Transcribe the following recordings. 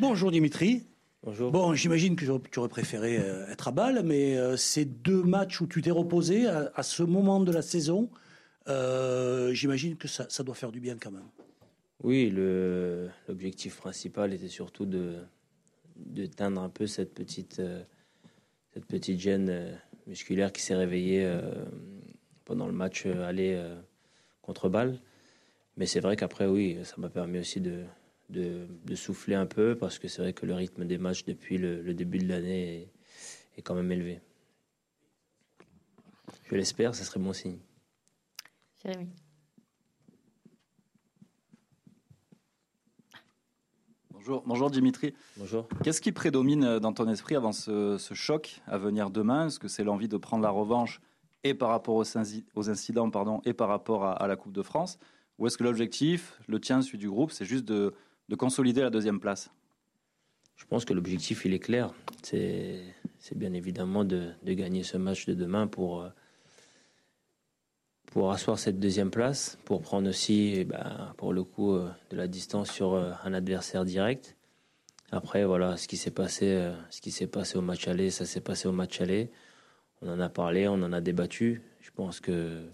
Bonjour Dimitri. Bonjour. Bon, j'imagine que tu aurais préféré euh, être à Bâle, mais euh, ces deux matchs où tu t'es reposé à, ce moment de la saison, euh, j'imagine que ça, doit faire du bien quand même. Oui, l'objectif principal était surtout de teindre un peu cette petite, cette petite gêne musculaire qui s'est réveillée pendant le match aller contre Bâle. Mais c'est vrai qu'après, oui, ça m'a permis aussi de, de, souffler un peu parce que c'est vrai que le rythme des matchs depuis le, début de l'année est, quand même élevé. Je l'espère, ce serait bon signe. Jérémy. Bonjour, bonjour Dimitri. Bonjour. Qu'est-ce qui prédomine dans ton esprit avant ce, choc à venir demain? Est-ce que c'est l'envie de prendre la revanche et par rapport aux, incidents pardon, et par rapport à, à la Coupe de France? Ou est-ce que l'objectif, le tien, celui du groupe, c'est juste de, de consolider la deuxième place Je pense que l'objectif, il est clair. C'est bien évidemment de, gagner ce match de demain pour, euh, pour asseoir cette deuxième place, pour prendre aussi, eh ben, pour le coup, euh, de la distance sur euh, un adversaire direct. Après, voilà, ce qui s'est passé, ce qui s'est passé au match aller, ça s'est passé au match aller. On en a parlé, on en a débattu. Je pense que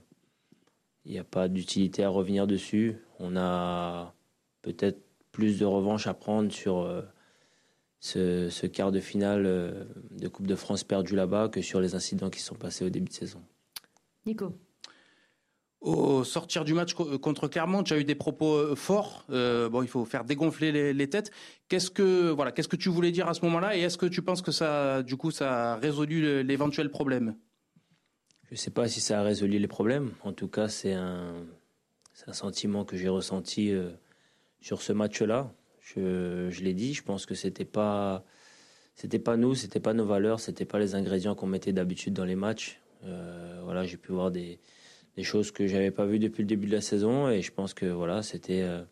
il n'y a pas d'utilité à revenir dessus. On a peut-être plus de revanche à prendre sur euh, ce, quart de finale euh, de Coupe de France perdu là-bas que sur les incidents qui sont passés au début de saison. Nico au sortir du match contre Clermont, tu as eu des propos euh, forts. bon, il faut faire dégonfler les, têtes. Qu'est-ce que voilà, qu'est-ce que tu voulais dire à ce moment-là Et est-ce que tu penses que ça, du coup, ça a résolu l'éventuel problème? Je ne sais pas si ça a résolu les problèmes. En tout cas, c'est un, un sentiment que j'ai ressenti sur ce match-là. Je, l'ai dit, je pense que c'était pas c'était pas nous, c'était pas nos valeurs, c'était pas les ingrédients qu'on mettait d'habitude dans les matchs. Euh, voilà, j'ai pu voir des, des choses que j'avais pas vues depuis le début de la saison et je pense que voilà, c'était euh,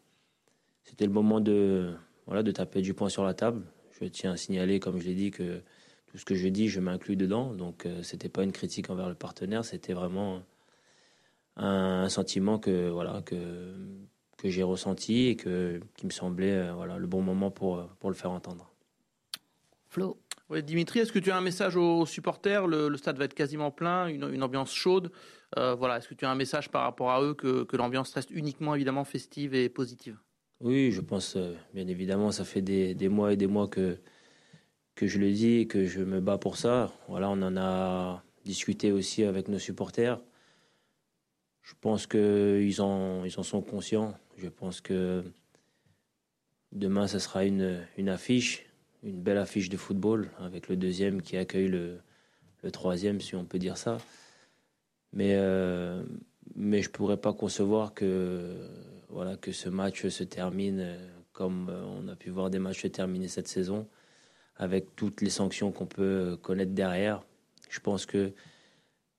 c'était le moment de voilà de taper du poing sur la table. Je tiens à signaler, comme je l'ai dit, que tout ce que je dis, je m'inclus dedans. Donc euh, c'était pas une critique envers le partenaire, c'était vraiment un, un, sentiment que voilà que que j'ai ressenti et que, qui me semblait euh, voilà, le bon moment pour, euh, pour le faire entendre. Flo oui, Dimitri, est-ce que tu as un message aux supporters? Le, stade va être quasiment plein, une, une ambiance chaude. Euh, voilà, est-ce que tu as un message par rapport à eux que, que l'ambiance reste uniquement évidemment festive et positive? Oui, je pense bien évidemment. Ça fait des, des, mois et des mois que que je le dis et que je me bats pour ça. Voilà, on en a discuté aussi avec nos supporters. Je pense qu'ils en, ils en sont conscients. Je pense que demain, ce sera une, affiche, une belle affiche de football, avec le deuxième qui accueille le, troisième, si on peut dire ça. Mais, euh, je ne pourrais pas concevoir que, voilà, que ce match se termine comme on a pu voir des matchs se terminer cette saison, avec toutes les sanctions qu'on peut connaître derrière. Je pense que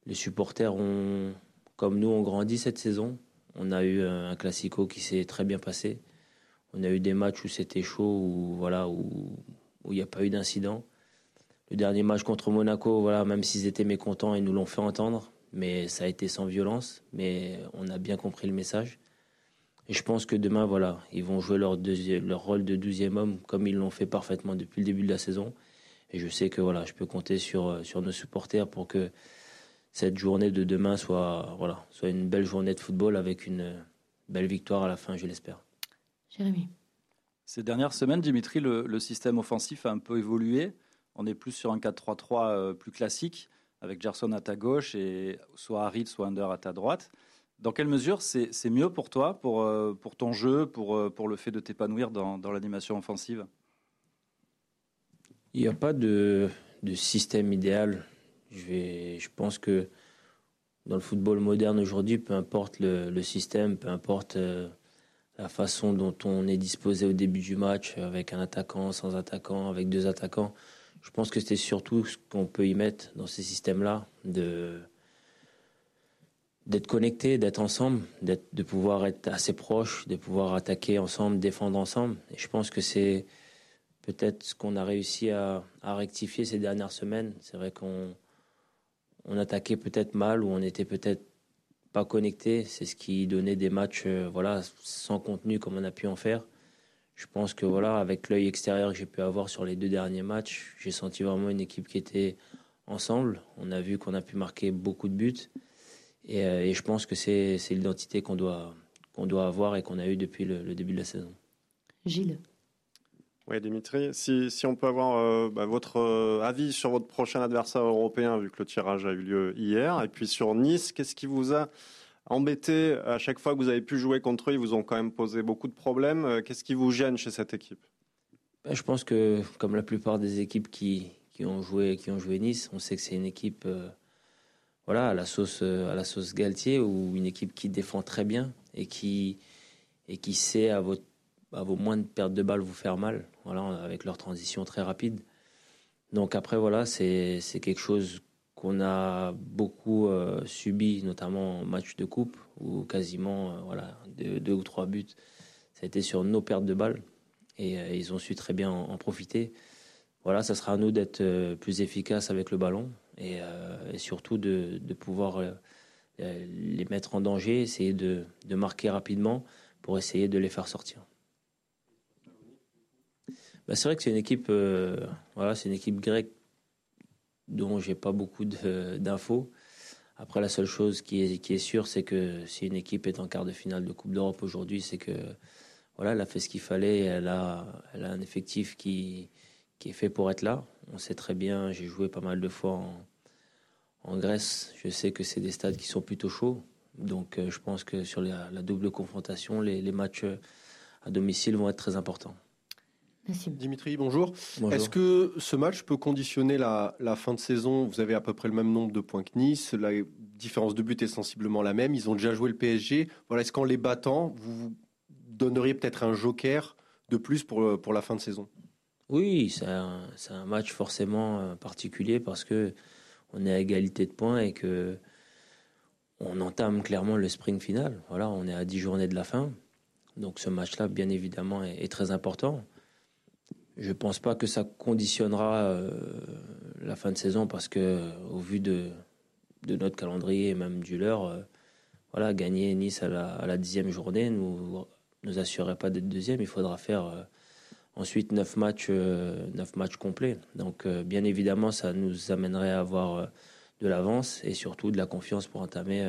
les supporters ont comme nous, on grandit cette saison. On a eu un classico qui s'est très bien passé. On a eu des matchs où c'était chaud, où voilà, où il n'y a pas eu d'incident. Le dernier match contre Monaco, voilà, même s'ils étaient mécontents, ils nous l'ont fait entendre, mais ça a été sans violence. Mais on a bien compris le message. Et je pense que demain, voilà, ils vont jouer leur, leur rôle de douzième homme comme ils l'ont fait parfaitement depuis le début de la saison. Et je sais que voilà, je peux compter sur, sur nos supporters pour que cette journée de demain soit, voilà, soit une belle journée de football avec une belle victoire à la fin, je l'espère. Jérémy. Ces dernières semaines, Dimitri, le, système offensif a un peu évolué. On est plus sur un 4-3-3 euh, plus classique, avec Gerson à ta gauche et soit Harit, soit Under à ta droite. Dans quelle mesure c'est mieux pour toi, pour, euh, pour ton jeu, pour, euh, pour le fait de t'épanouir dans, dans l'animation offensive? Il n'y a pas de, de système idéal. Je, pense que dans le football moderne aujourd'hui, peu importe le, système, peu importe euh, la façon dont on est disposé au début du match, avec un attaquant, sans attaquant, avec deux attaquants, je pense que c'est surtout ce qu'on peut y mettre dans ces systèmes-là, d'être connecté, d'être ensemble, de pouvoir être assez proche, de pouvoir attaquer ensemble, défendre ensemble. Et je pense que c'est peut-être ce qu'on a réussi à, à rectifier ces dernières semaines. C'est vrai qu'on on attaquait peut-être mal ou on était peut-être pas connecté. C'est ce qui donnait des matchs euh, voilà, sans contenu comme on a pu en faire. je pense que voilà, avec l'œil extérieur que j'ai pu avoir sur les deux derniers matchs, j'ai senti vraiment une équipe qui était ensemble. On a vu qu'on a pu marquer beaucoup de buts. Et, euh, je pense que c'est l'identité qu'on doit, doit avoir et qu'on a eu depuis le, le, début de la saison. Gilles. Oui, Dimitri, si, on peut avoir euh, bah, votre euh, avis sur votre prochain adversaire européen, vu que le tirage a eu lieu hier, et puis sur Nice, qu'est-ce qui vous a embêté? À chaque fois que vous avez pu jouer contre eux Ils vous ont quand même posé beaucoup de problèmes. Euh, qu'est-ce qui vous gêne chez cette équipe? Bah, Je pense que, comme la plupart des équipes qui, ont, joué, qui ont joué Nice, on sait que c'est une équipe voilà, à, la sauce, à la sauce Galtier, ou une équipe qui défend très bien et qui, et qui sait à votre à vos moindres pertes de balles vous faire mal, voilà, avec leur transition très rapide. Donc après, voilà, c'est quelque chose qu'on a beaucoup euh, subi, notamment en match de coupe, où quasiment euh, voilà, deux, ou trois buts, ça a été sur nos pertes de balles. Et euh, ils ont su très bien en, profiter. Voilà, ça sera à nous d'être plus efficaces avec le ballon et, surtout de, de pouvoir les mettre en danger, essayer de, de marquer rapidement pour essayer de les faire sortir. Bah, c'est vrai que c'est une équipe, euh, voilà, c'est une équipe grecque dont j'ai pas beaucoup d'infos. Après, la seule chose qui est, qui est sûre, c'est que si une équipe est en quart de finale de Coupe d'Europe aujourd'hui, c'est que voilà, elle a fait ce qu'il fallait. Elle a, elle a un effectif qui, qui est fait pour être là. On sait très bien. J'ai joué pas mal de fois en, Grèce. Je sais que c'est des stades qui sont plutôt chauds. Donc, euh, je pense que sur la, double confrontation, les matchs à domicile vont être très importants. Nassim. Dimitri, bonjour. bonjour. Est-ce que ce match peut conditionner la, la, fin de saison? Vous avez à peu près le même nombre de points que Nice. La différence de but est sensiblement la même. Ils ont déjà joué le PSG. Voilà, Est-ce qu'en les battant, vous donneriez peut-être un joker de plus pour, pour la fin de saison? Oui, c'est un, un, match forcément euh, particulier parce que on est à égalité de points et que on entame clairement le sprint final. Voilà, on est à 10 journées de la fin. Donc ce match-là, bien évidemment, est, est très important. Je ne pense pas que ça conditionnera euh, la fin de saison parce que, au vu de, notre calendrier et même du leur, euh, voilà, gagner Nice à la, dixième journée nous nous assurerait pas d'être deuxième. Il faudra faire euh, ensuite neuf matchs, neuf matchs complets. Donc, bien évidemment, ça nous amènerait à avoir de l'avance et surtout de la confiance pour entamer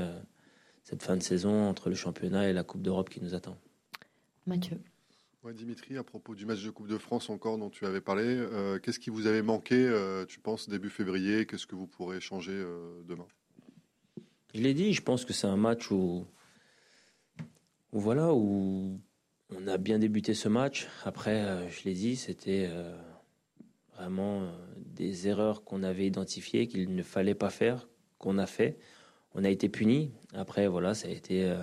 cette fin de saison entre le championnat et la Coupe d'Europe qui nous attend. Mathieu. Ouais, Dimitri, à propos du match de Coupe de France encore dont tu avais parlé, euh, qu'est-ce qui vous avait manqué, euh, tu penses, début février? Qu'est-ce que vous pourrez changer euh, demain? Je l'ai dit, je pense que c'est un match où, où, voilà, où on a bien débuté ce match. Après, je l'ai dit, c'était vraiment des erreurs qu'on avait identifiées, qu'il ne fallait pas faire, qu'on a fait. On a été puni. Après, voilà, ça a été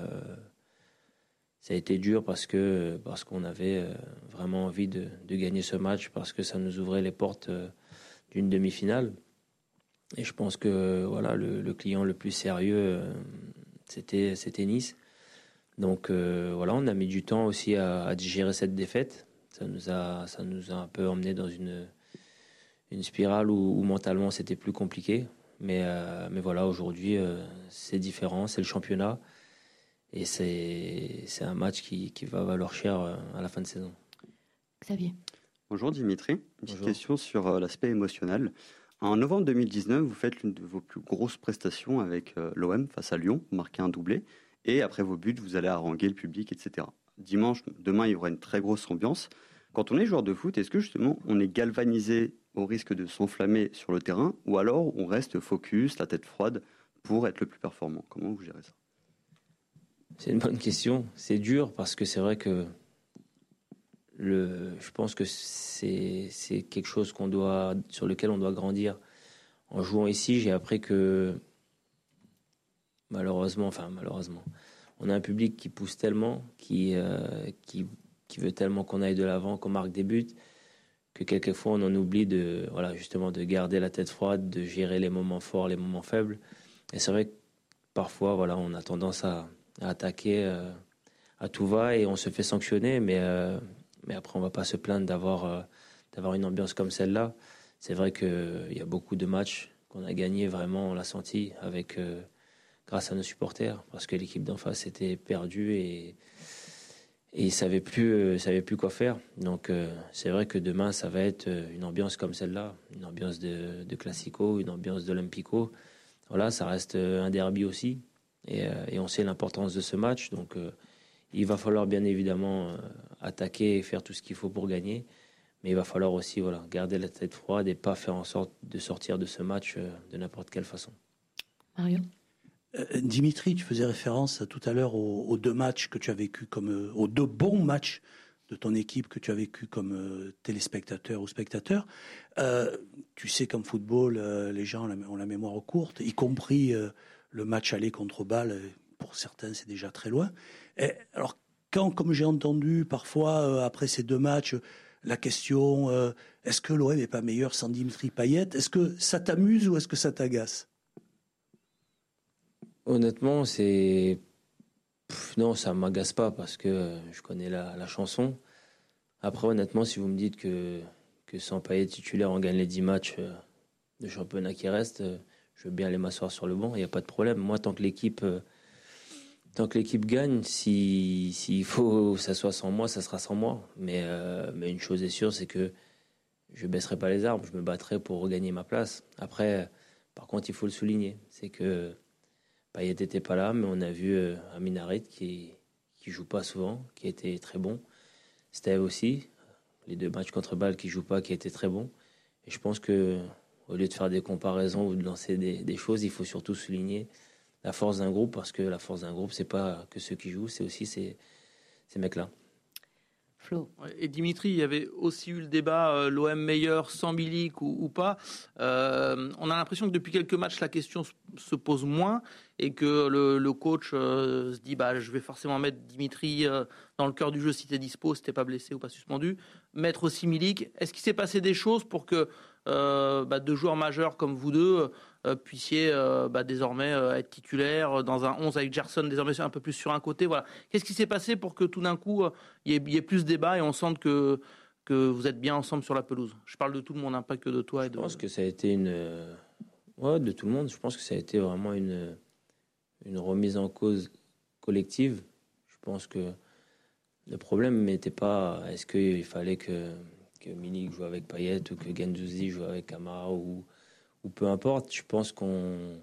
ça a été dur parce que parce qu'on avait vraiment envie de, de, gagner ce match parce que ça nous ouvrait les portes d'une demi-finale. Et je pense que voilà le, client le plus sérieux c'était c'était Nice. Donc euh, voilà, on a mis du temps aussi à, digérer cette défaite. Ça nous a ça nous a un peu emmené dans une une spirale où, mentalement c'était plus compliqué. Mais euh, mais voilà, aujourd'hui euh, c'est différent, c'est le championnat. Et c'est un match qui, qui, va valoir cher euh, à la fin de saison. Xavier. Bonjour Dimitri. Une petite Bonjour. question sur euh, l'aspect émotionnel. En novembre 2019, vous faites l'une de vos plus grosses prestations avec euh, l'OM face à Lyon, vous marquez un doublé. Et après vos buts, vous allez haranguer le public, etc. Dimanche, demain, il y aura une très grosse ambiance. Quand on est joueur de foot, est-ce que justement on est galvanisé au risque de s'enflammer sur le terrain ou alors on reste focus, la tête froide pour être le plus performant? Comment vous gérez ça? C'est une bonne question. C'est dur parce que c'est vrai que le, je pense que c'est quelque chose qu'on doit, sur lequel on doit grandir. En jouant ici, j'ai appris que malheureusement, enfin malheureusement, on a un public qui pousse tellement, qui, euh, qui, qui veut tellement qu'on aille de l'avant, qu'on marque des buts, que quelquefois on en oublie de, voilà, justement, de garder la tête froide, de gérer les moments forts, les moments faibles. Et c'est vrai que parfois, voilà, on a tendance à, à attaquer euh, à tout va et on se fait sanctionner, mais, euh, mais après on va pas se plaindre d'avoir euh, une ambiance comme celle-là. C'est vrai qu'il y a beaucoup de matchs qu'on a gagné vraiment, on l'a senti avec grâce à nos supporters, parce que l'équipe d'en face était perdue et, et ils savaient plus, plus quoi faire. Donc c'est vrai que demain ça va être une ambiance comme celle-là, une ambiance de, de classico, une ambiance d'olympico. Voilà, ça reste un derby aussi, et, euh, et on sait l'importance de ce match. Donc euh, il va falloir bien évidemment euh, attaquer et faire tout ce qu'il faut pour gagner, mais il va falloir aussi voilà garder la tête froide et pas faire en sorte de sortir de ce match euh, de n'importe quelle façon. Mario? Dimitri, tu faisais référence tout à l'heure aux, aux deux matchs que tu as vécu comme aux deux bons matchs de ton équipe que tu as vécu comme euh, téléspectateur ou spectateur. Euh, tu sais qu'en football, euh, les gens ont la, ont la mémoire courte, y compris euh, le match aller contre Bâle. euh, Pour certains, c'est déjà très loin. Et, alors, quand, comme j'ai entendu parfois euh, après ces deux matchs, la question euh, est-ce que l'OM n'est pas meilleur sans Dimitri Payet? Est-ce que ça t'amuse ou est-ce que ça t'agace? Honnêtement, c'est. Non, ça m'agace pas parce que je connais la, chanson. Après, honnêtement, si vous me dites que, que sans Payet titulaire, on gagne les 10 matchs de championnat qui restent, je veux bien aller m'asseoir sur le banc, il n'y a pas de problème. Moi, tant que l'équipe. euh, Tant que l'équipe gagne, si- s'il faut que ça soit sans moi, ça sera sans moi. Mais, euh, mais une chose est sûre, c'est que je baisserai pas les armes, je me battrai pour regagner ma place. Après, par contre, il faut le souligner, c'est que Payet n'était pas là, mais on a vu euh, Amin qui qui joue pas souvent, qui était très bon. Steve aussi, les deux matchs contre Bâle qui joue pas, qui étaient très bons. Et je pense que au lieu de faire des comparaisons ou de lancer des, des choses, il faut surtout souligner la force d'un groupe parce que la force d'un groupe, c'est pas que ceux qui jouent, c'est aussi ces, ces mecs-là. Flo Et Dimitri, il y avait aussi eu le débat euh, l'OM meilleur sans Milik ou, ou pas. Euh, on a l'impression que depuis quelques matchs, la question se- se pose moins et que le, le coach euh, se dit bah, je vais forcément mettre Dimitri euh, dans le cœur du jeu si t'es dispo, si t'es pas blessé ou pas suspendu. Mettre aussi Milik. Est-ce qu'il s'est passé des choses pour que bah, deux joueurs majeurs comme vous deux euh, puissiez euh, bah, désormais euh, être titulaires dans un 11 avec Gerson désormais un peu plus sur un côté Voilà. Qu'est-ce qui s'est passé pour que tout d'un coup euh, il y, ait- il y ait plus de débat et on sente que, que vous êtes bien ensemble sur la pelouse? Je parle de tout le monde, hein, pas que de toi et Je de. pense que ça a été une. euh, Ouais, de tout le monde. Je pense que ça a été vraiment une, une remise en cause collective. Je pense que le problème n'était pas est-ce qu'il fallait que, que Milik joue avec Payet ou que Gendouzi joue avec Kamara ou, ou peu importe. Je pense qu'on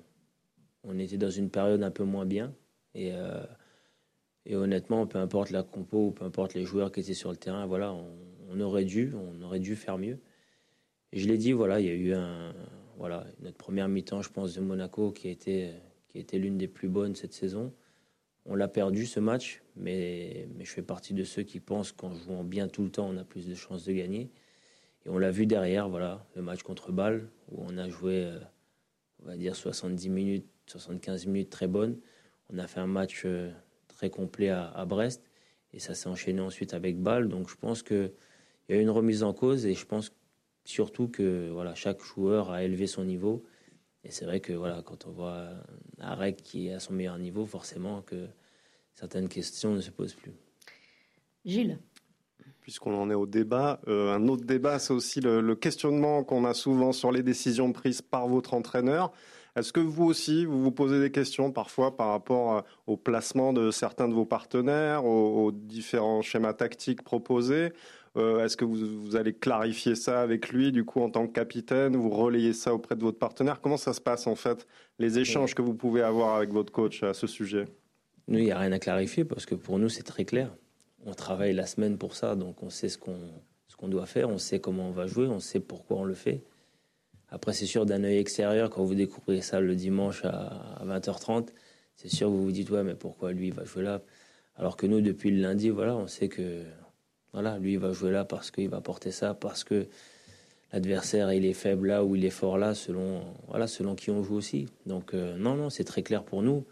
on était dans une période un peu moins bien. Et, euh, et honnêtement, peu importe la compo ou peu importe les joueurs qui étaient sur le terrain, voilà, on, aurait dû, on aurait dû faire mieux. Je l'ai dit, voilà, il y a eu un, voilà, notre première mi-temps, je pense, de Monaco qui a été, qui a été l'une des plus bonnes cette saison. On l'a perdu ce match, mais, je fais partie de ceux qui pensent qu'en jouant bien tout le temps, on a plus de chances de gagner. Et on l'a vu derrière, voilà, le match contre Bâle, où on a joué, euh, on va dire, 70 minutes, 75 minutes très bonnes. On a fait un match euh, très complet à, à Brest, et ça s'est enchaîné ensuite avec Bâle. Donc je pense qu'il y a eu une remise en cause, et je pense surtout que voilà, chaque joueur a élevé son niveau. Et c'est vrai que voilà, quand on voit Arek qui est à son meilleur niveau, forcément que certaines questions ne se posent plus. Gilles? Puisqu'on en est au débat, euh, un autre débat, c'est aussi le, le questionnement qu'on a souvent sur les décisions prises par votre entraîneur. Est-ce que vous aussi, vous vous posez des questions parfois par rapport euh, au placement de certains de vos partenaires, aux, aux différents schémas tactiques proposés Euh, Est-ce que vous, allez clarifier ça avec lui, du coup, en tant que capitaine Vous relayez ça auprès de votre partenaire? Comment ça se passe, en fait, les échanges que vous pouvez avoir avec votre coach à ce sujet? Nous, il n'y a rien à clarifier parce que pour nous, c'est très clair. On travaille la semaine pour ça, donc on sait ce qu'on doit faire, on sait comment on va jouer, on sait pourquoi on le fait. Après, c'est sûr, d'un œil extérieur, quand vous découvrez ça le dimanche à, à 20h30, c'est sûr que vous vous dites, ouais, mais pourquoi lui, il va jouer là? Alors que nous, depuis le lundi, voilà, on sait que voilà, lui, il va jouer là parce qu'il va porter ça, parce que l'adversaire, il est faible là ou il est fort là, selon, qui on joue aussi. Donc, euh, non, non, c'est très clair pour nous.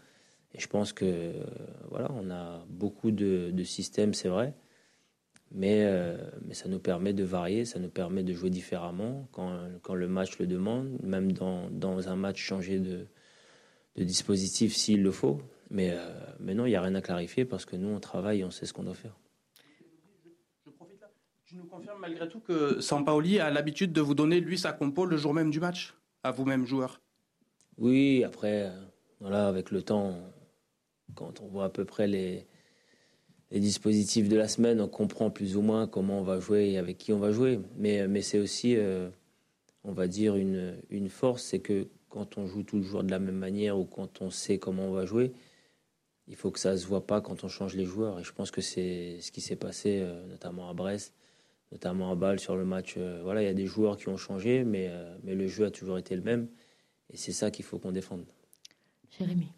Et je pense que euh, voilà, on a beaucoup de, systèmes, c'est vrai, mais, euh, mais ça nous permet de varier, ça nous permet de jouer différemment quand, le match le demande, même dans, un match changer de, dispositif s'il le faut. Mais, mais non, il n'y a rien à clarifier parce que nous, on travaille on sait ce qu'on doit faire. Tu nous confirmes malgré tout que Sampaoli a l'habitude de vous donner, lui, sa compo le jour même du match, à vous-même, joueur? Oui, après, euh, voilà, avec le temps, quand on voit à peu près les, dispositifs de la semaine, on comprend plus ou moins comment on va jouer et avec qui on va jouer. Mais, mais c'est aussi, euh, on va dire, une, force, c'est que quand on joue toujours de la même manière ou quand on sait comment on va jouer, il faut que ça se voit pas quand on change les joueurs. Et je pense que c'est ce qui s'est passé, euh, notamment à Brest, notamment à Bâle sur le match. Euh, voilà, il y a des joueurs qui ont changé, mais, mais le jeu a toujours été le même. Et c'est ça qu'il faut qu'on défende. Jérémy.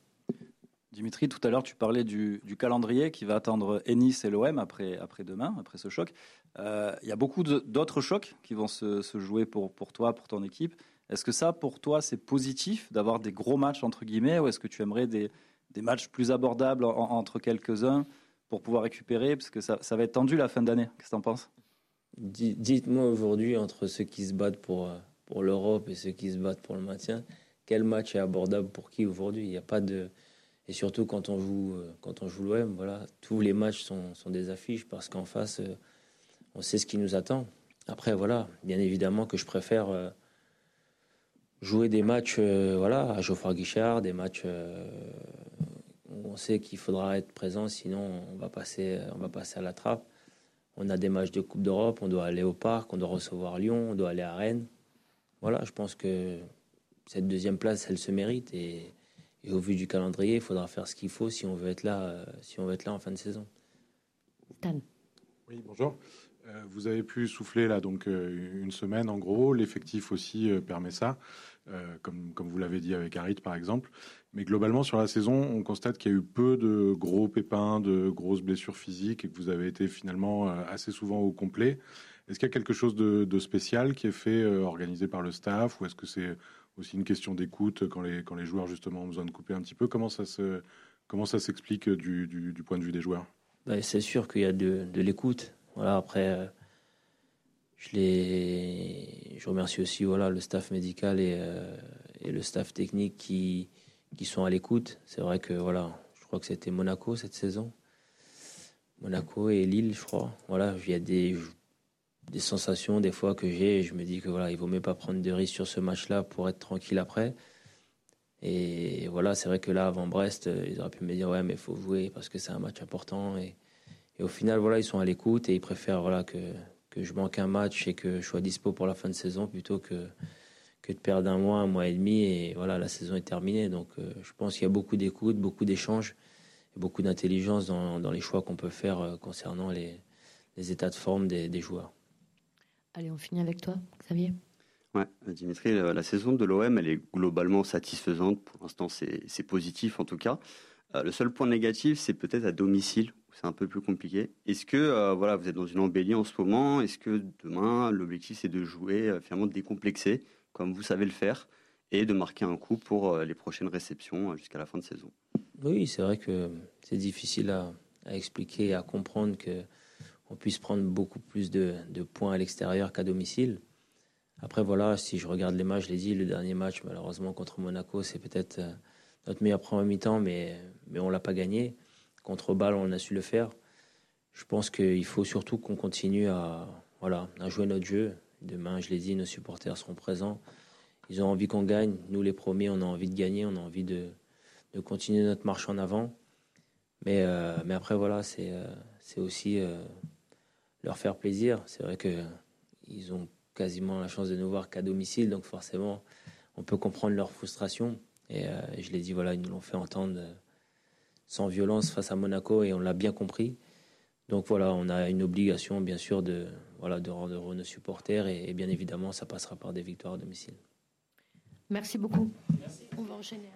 Dimitri, tout à l'heure, tu parlais du, calendrier qui va attendre Ennis et l'OM après, après demain, après ce choc. Euh, il y a beaucoup d'autres chocs qui vont se, jouer pour, pour toi, pour ton équipe. Est-ce que ça, pour toi, c'est positif d'avoir des gros matchs, entre guillemets, ou est-ce que tu aimerais des, des matchs plus abordables entre quelques-uns pour pouvoir récupérer Parce que ça, ça va être tendu la fin d'année. Qu'est-ce que tu en penses? Dites-moi aujourd'hui, entre ceux qui se battent pour, pour l'Europe et ceux qui se battent pour le maintien, quel match est abordable pour qui aujourd'hui? Il n'y a pas de et surtout quand on joue, euh, quand on l'OM, voilà, tous les matchs sont, sont des affiches parce qu'en face, euh, on sait ce qui nous attend. Après, voilà, bien évidemment que je préfère euh, jouer des matchs, voilà, à Geoffroy Guichard, des matchs où on sait qu'il faudra être présent, sinon on va passer à la trappe. On a des matchs de Coupe d'Europe, on doit aller au parc, on doit recevoir Lyon, on doit aller à Rennes. Voilà, je pense que cette deuxième place, elle se mérite et et au vu du calendrier, il faudra faire ce qu'il faut si on veut être là, euh, si on veut être là en fin de saison. Oui, bonjour. Euh, vous avez pu souffler là donc euh, une semaine en gros. L'effectif aussi permet ça, comme, comme vous l'avez dit avec Harit par exemple. Mais globalement sur la saison, on constate qu'il y a eu peu de gros pépins, de grosses blessures physiques et que vous avez été finalement assez souvent au complet. Est-ce qu'il y a quelque chose de, spécial qui est fait, organisé par le staff, ou est-ce que c'est aussi une question d'écoute quand les, quand les joueurs justement ont besoin de couper un petit peu? Comment ça se s'explique du, du, point de vue des joueurs? Bah, C'est sûr qu'il y a de, de l'écoute. Voilà, après, euh, je, je remercie aussi voilà, le staff médical et, euh, et le staff technique qui, qui sont à l'écoute. C'est vrai que voilà, je crois que c'était Monaco cette saison. Monaco et Lille, je crois. Voilà, il y a des des sensations des fois que j'ai. Je me dis que voilà, il vaut mieux pas prendre de risques sur ce match-là pour être tranquille après. Et voilà, c'est vrai que là, avant Brest, euh, ils auraient pu me dire ouais, mais faut jouer parce que c'est un match important. Et, et, au final, voilà, ils sont à l'écoute et ils préfèrent voilà que que je manque un match et que je sois dispo pour la fin de saison plutôt que que de perdre un mois, un mois et demi et voilà, la saison est terminée. Donc, euh, je pense qu'il y a beaucoup d'écoute, beaucoup d'échanges, et beaucoup d'intelligence dans, dans, les choix qu'on peut faire euh, concernant les, les états de forme des, des joueurs. Allez, on finit avec toi, Xavier. Ouais, Dimitri, la saison de l'OM, elle est globalement satisfaisante. Pour l'instant, c'est positif en tout cas. Euh, le seul point négatif, c'est peut-être à domicile, où c'est un peu plus compliqué. Est-ce que euh, voilà, vous êtes dans une embellie en ce moment? Est-ce que demain, l'objectif, c'est de jouer, euh, finalement, de décomplexer, comme vous savez le faire, et de marquer un coup pour les prochaines réceptions jusqu'à la fin de saison? Oui, c'est vrai que c'est difficile à, à, expliquer et à comprendre que on puisse prendre beaucoup plus de, points à l'extérieur qu'à domicile. Après, voilà, si je regarde les matchs, je l'ai dit, le dernier match, malheureusement, contre Monaco, c'est peut-être notre meilleur premier mi-temps, mais, mais on ne l'a pas gagné. Contre Bâle, on a su le faire. Je pense qu'il faut surtout qu'on continue à, voilà, à jouer notre jeu. Demain, je l'ai dit, nos supporters seront présents. Ils ont envie qu'on gagne. Nous, les premiers, on a envie de gagner. On a envie de, de continuer notre marche en avant. Mais, euh, mais après, voilà, c'est euh, aussi leur faire plaisir. C'est vrai qu'ils ont quasiment la chance de nous voir qu'à domicile, donc forcément, on peut comprendre leur frustration. Et euh, je l'ai dit, voilà, ils nous l'ont fait entendre euh, sans violence face à Monaco et on l'a bien compris. Donc voilà, on a une obligation, bien sûr, de, voilà, de rendre heureux nos supporters et, bien évidemment, ça passera par des victoires à domicile. Merci beaucoup. On va enchaîner.